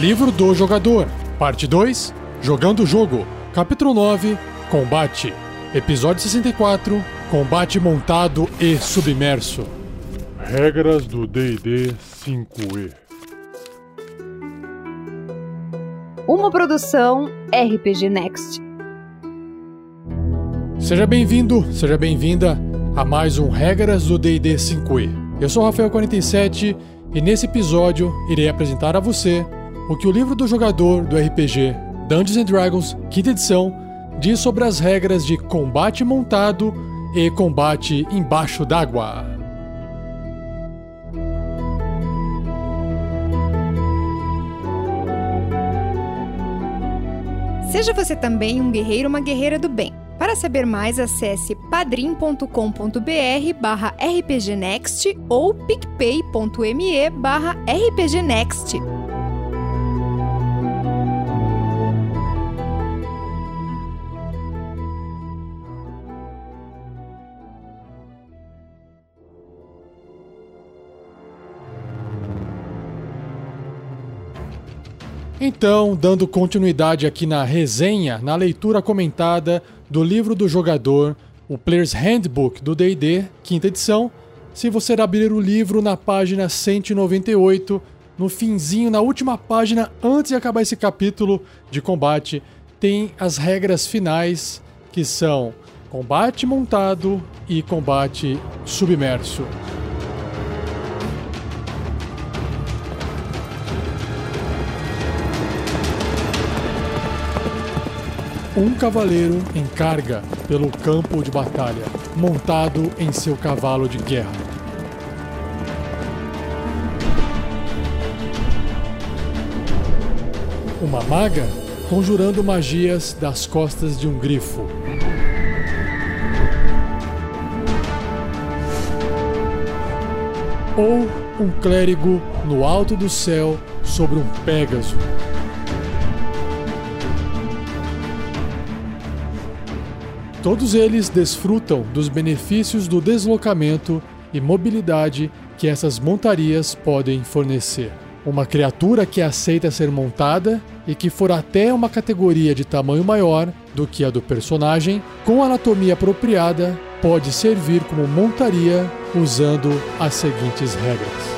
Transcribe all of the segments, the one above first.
Livro do Jogador, Parte 2 Jogando o Jogo, Capítulo 9 Combate, Episódio 64 Combate montado e submerso. Regras do DD 5E. Uma produção RPG Next. Seja bem-vindo, seja bem-vinda a mais um Regras do DD 5E. Eu sou o Rafael47 e nesse episódio irei apresentar a você o que o livro do jogador do RPG Dungeons Dragons, quinta edição, diz sobre as regras de combate montado e combate embaixo d'água. Seja você também um guerreiro ou uma guerreira do bem. Para saber mais, acesse padrim.com.br barra rpgnext ou picpay.me barra rpgnext. Então, dando continuidade aqui na resenha, na leitura comentada do livro do jogador, o Player's Handbook do D&D, quinta edição, se você abrir o livro na página 198, no finzinho, na última página, antes de acabar esse capítulo de combate, tem as regras finais, que são combate montado e combate submerso. Um cavaleiro em carga pelo campo de batalha, montado em seu cavalo de guerra. Uma maga conjurando magias das costas de um grifo. Ou um clérigo no alto do céu sobre um pégaso. Todos eles desfrutam dos benefícios do deslocamento e mobilidade que essas montarias podem fornecer. Uma criatura que aceita ser montada e que for até uma categoria de tamanho maior do que a do personagem, com anatomia apropriada, pode servir como montaria usando as seguintes regras.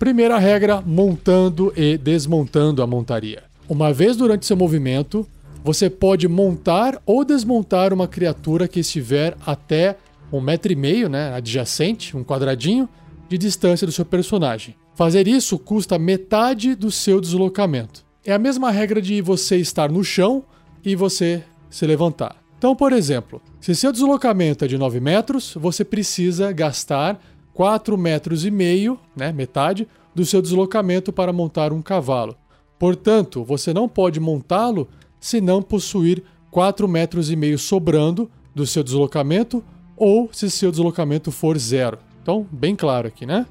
Primeira regra: montando e desmontando a montaria. Uma vez durante seu movimento, você pode montar ou desmontar uma criatura que estiver até um metro e meio, né, adjacente, um quadradinho, de distância do seu personagem. Fazer isso custa metade do seu deslocamento. É a mesma regra de você estar no chão e você se levantar. Então, por exemplo, se seu deslocamento é de 9 metros, você precisa gastar 4 metros e meio, né, metade, do seu deslocamento para montar um cavalo. Portanto, você não pode montá-lo se não possuir 4 metros e meio sobrando do seu deslocamento ou se seu deslocamento for zero. Então, bem claro aqui, né?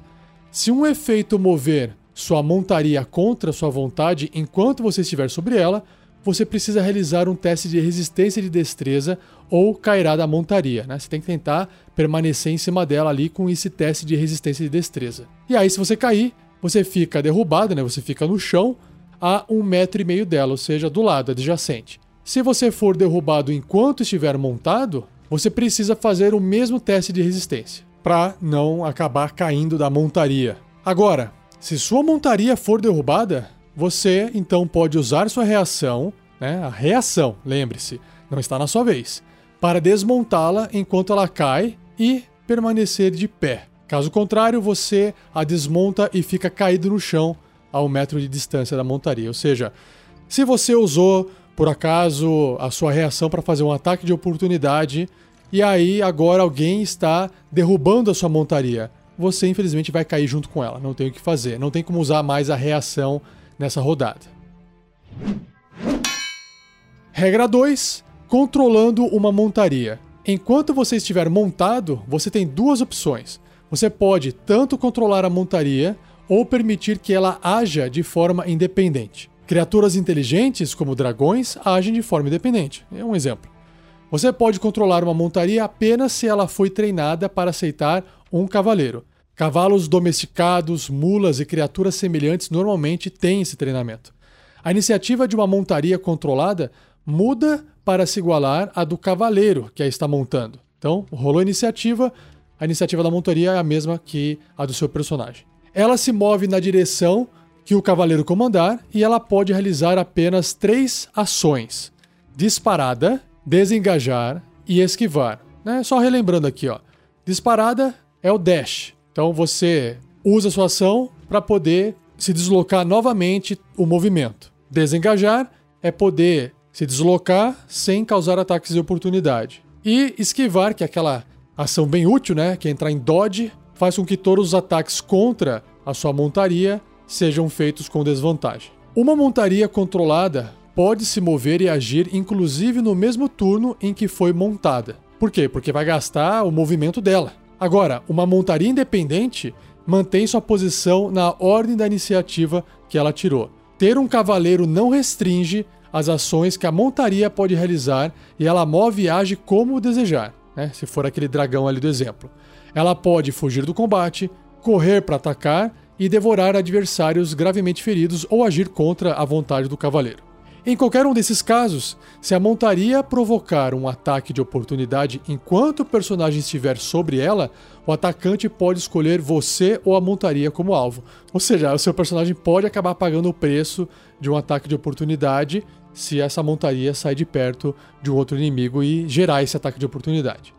Se um efeito mover sua montaria contra sua vontade enquanto você estiver sobre ela, você precisa realizar um teste de resistência de destreza ou cairá da montaria. Né? Você tem que tentar permanecer em cima dela ali com esse teste de resistência de destreza. E aí, se você cair, você fica derrubado, né? você fica no chão a um metro e meio dela, ou seja, do lado adjacente. Se você for derrubado enquanto estiver montado, você precisa fazer o mesmo teste de resistência para não acabar caindo da montaria. Agora, se sua montaria for derrubada, você então pode usar sua reação, né, a reação, lembre-se, não está na sua vez, para desmontá-la enquanto ela cai e permanecer de pé. Caso contrário, você a desmonta e fica caído no chão a um metro de distância da montaria. Ou seja, se você usou por acaso a sua reação para fazer um ataque de oportunidade e aí agora alguém está derrubando a sua montaria, você infelizmente vai cair junto com ela. Não tem o que fazer, não tem como usar mais a reação nessa rodada. Regra 2: controlando uma montaria. Enquanto você estiver montado, você tem duas opções. Você pode tanto controlar a montaria ou permitir que ela haja de forma independente. Criaturas inteligentes, como dragões, agem de forma independente. É um exemplo. Você pode controlar uma montaria apenas se ela foi treinada para aceitar um cavaleiro. Cavalos domesticados, mulas e criaturas semelhantes normalmente têm esse treinamento. A iniciativa de uma montaria controlada muda para se igualar à do cavaleiro que a está montando. Então, rolou a iniciativa, a iniciativa da montaria é a mesma que a do seu personagem. Ela se move na direção que o cavaleiro comandar e ela pode realizar apenas três ações: disparada, desengajar e esquivar. Né? Só relembrando aqui, ó. Disparada é o dash. Então você usa sua ação para poder se deslocar novamente o movimento. Desengajar é poder se deslocar sem causar ataques de oportunidade. E esquivar, que é aquela ação bem útil, né? Que é entrar em dodge, faz com que todos os ataques contra a sua montaria sejam feitos com desvantagem. Uma montaria controlada pode se mover e agir inclusive no mesmo turno em que foi montada. Por quê? Porque vai gastar o movimento dela. Agora, uma montaria independente mantém sua posição na ordem da iniciativa que ela tirou. Ter um cavaleiro não restringe as ações que a montaria pode realizar e ela move e age como desejar, né? se for aquele dragão ali do exemplo. Ela pode fugir do combate, correr para atacar e devorar adversários gravemente feridos ou agir contra a vontade do cavaleiro. Em qualquer um desses casos, se a montaria provocar um ataque de oportunidade enquanto o personagem estiver sobre ela, o atacante pode escolher você ou a montaria como alvo. Ou seja, o seu personagem pode acabar pagando o preço de um ataque de oportunidade se essa montaria sair de perto de um outro inimigo e gerar esse ataque de oportunidade.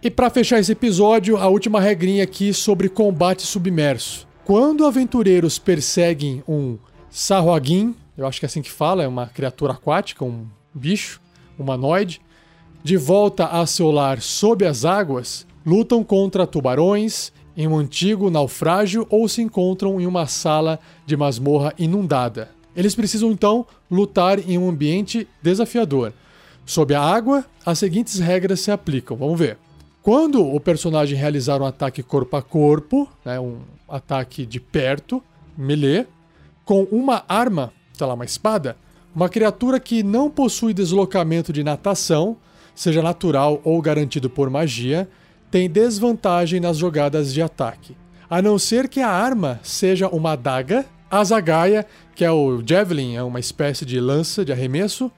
E para fechar esse episódio, a última regrinha aqui sobre combate submerso. Quando aventureiros perseguem um Sarroguin, eu acho que é assim que fala, é uma criatura aquática, um bicho humanoide, de volta a seu lar sob as águas, lutam contra tubarões em um antigo naufrágio ou se encontram em uma sala de masmorra inundada. Eles precisam então lutar em um ambiente desafiador. Sob a água, as seguintes regras se aplicam. Vamos ver. Quando o personagem realizar um ataque corpo a corpo, né, um ataque de perto, melee, com uma arma, sei lá, uma espada, uma criatura que não possui deslocamento de natação, seja natural ou garantido por magia, tem desvantagem nas jogadas de ataque. A não ser que a arma seja uma adaga, a zagaia, que é o javelin, é uma espécie de lança de arremesso,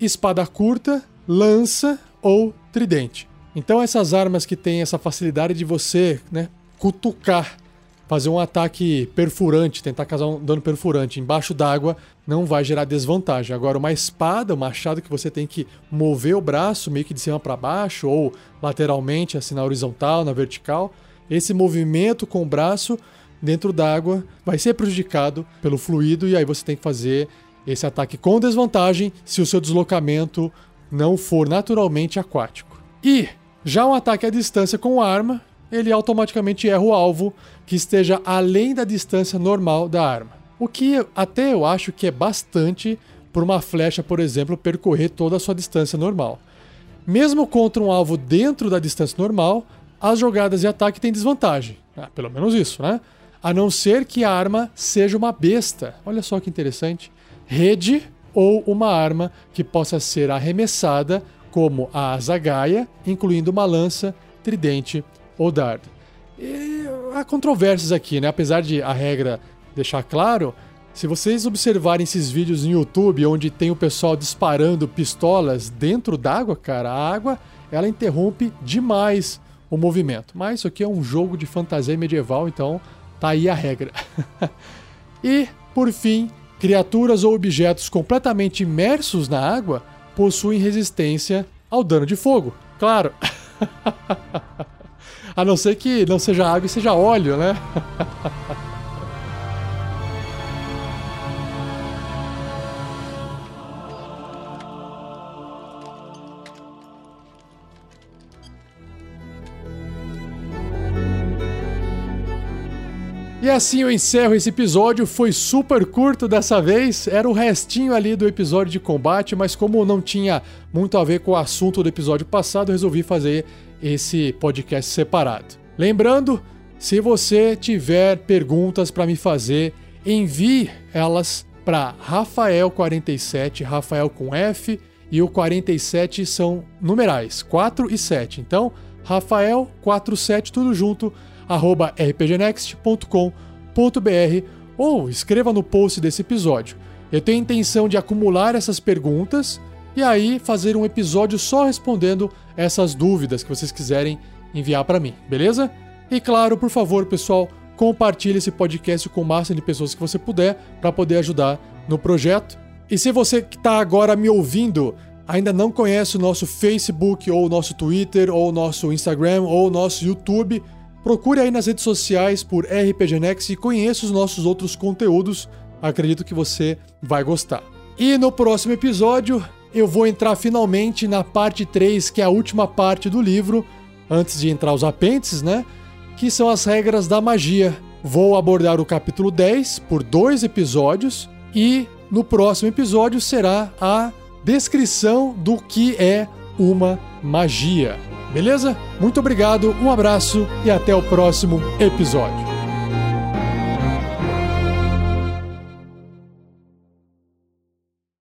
espada curta, lança ou tridente. Então essas armas que têm essa facilidade de você, né, cutucar, fazer um ataque perfurante, tentar causar um dano perfurante embaixo d'água, não vai gerar desvantagem. Agora uma espada, um machado que você tem que mover o braço meio que de cima para baixo ou lateralmente, assim na horizontal, na vertical, esse movimento com o braço dentro d'água vai ser prejudicado pelo fluido e aí você tem que fazer esse ataque com desvantagem se o seu deslocamento não for naturalmente aquático. E já um ataque à distância com arma, ele automaticamente erra o alvo que esteja além da distância normal da arma. O que até eu acho que é bastante por uma flecha, por exemplo, percorrer toda a sua distância normal. Mesmo contra um alvo dentro da distância normal, as jogadas de ataque têm desvantagem. Ah, pelo menos isso, né? A não ser que a arma seja uma besta. Olha só que interessante. Rede ou uma arma que possa ser arremessada como a zagaia, incluindo uma lança, tridente ou dardo. E há controvérsias aqui, né? Apesar de a regra deixar claro, se vocês observarem esses vídeos no YouTube onde tem o pessoal disparando pistolas dentro d'água, cara, a água ela interrompe demais o movimento. Mas isso aqui é um jogo de fantasia medieval, então tá aí a regra. e, por fim, criaturas ou objetos completamente imersos na água possuem resistência ao dano de fogo. Claro. A não ser que não seja água e seja óleo, né? E assim eu encerro esse episódio. Foi super curto dessa vez. Era o restinho ali do episódio de combate, mas como não tinha muito a ver com o assunto do episódio passado, resolvi fazer esse podcast separado. Lembrando, se você tiver perguntas para me fazer, envie elas para Rafael47, Rafael com F, e o 47 são numerais, 4 e 7. Então, Rafael47, tudo junto, arroba rpgnext.com.br ou escreva no post desse episódio. Eu tenho intenção de acumular essas perguntas e aí fazer um episódio só respondendo essas dúvidas que vocês quiserem enviar para mim, beleza? E claro, por favor, pessoal, compartilhe esse podcast com o máximo de pessoas que você puder para poder ajudar no projeto. E se você que está agora me ouvindo ainda não conhece o nosso Facebook ou o nosso Twitter ou o nosso Instagram ou o nosso YouTube, procure aí nas redes sociais por RPG Next e conheça os nossos outros conteúdos. Acredito que você vai gostar. E no próximo episódio eu vou entrar finalmente na parte 3, que é a última parte do livro, antes de entrar os apêndices, né? Que são as regras da magia. Vou abordar o capítulo 10 por dois episódios e no próximo episódio será a descrição do que é uma magia. Beleza? Muito obrigado, um abraço e até o próximo episódio.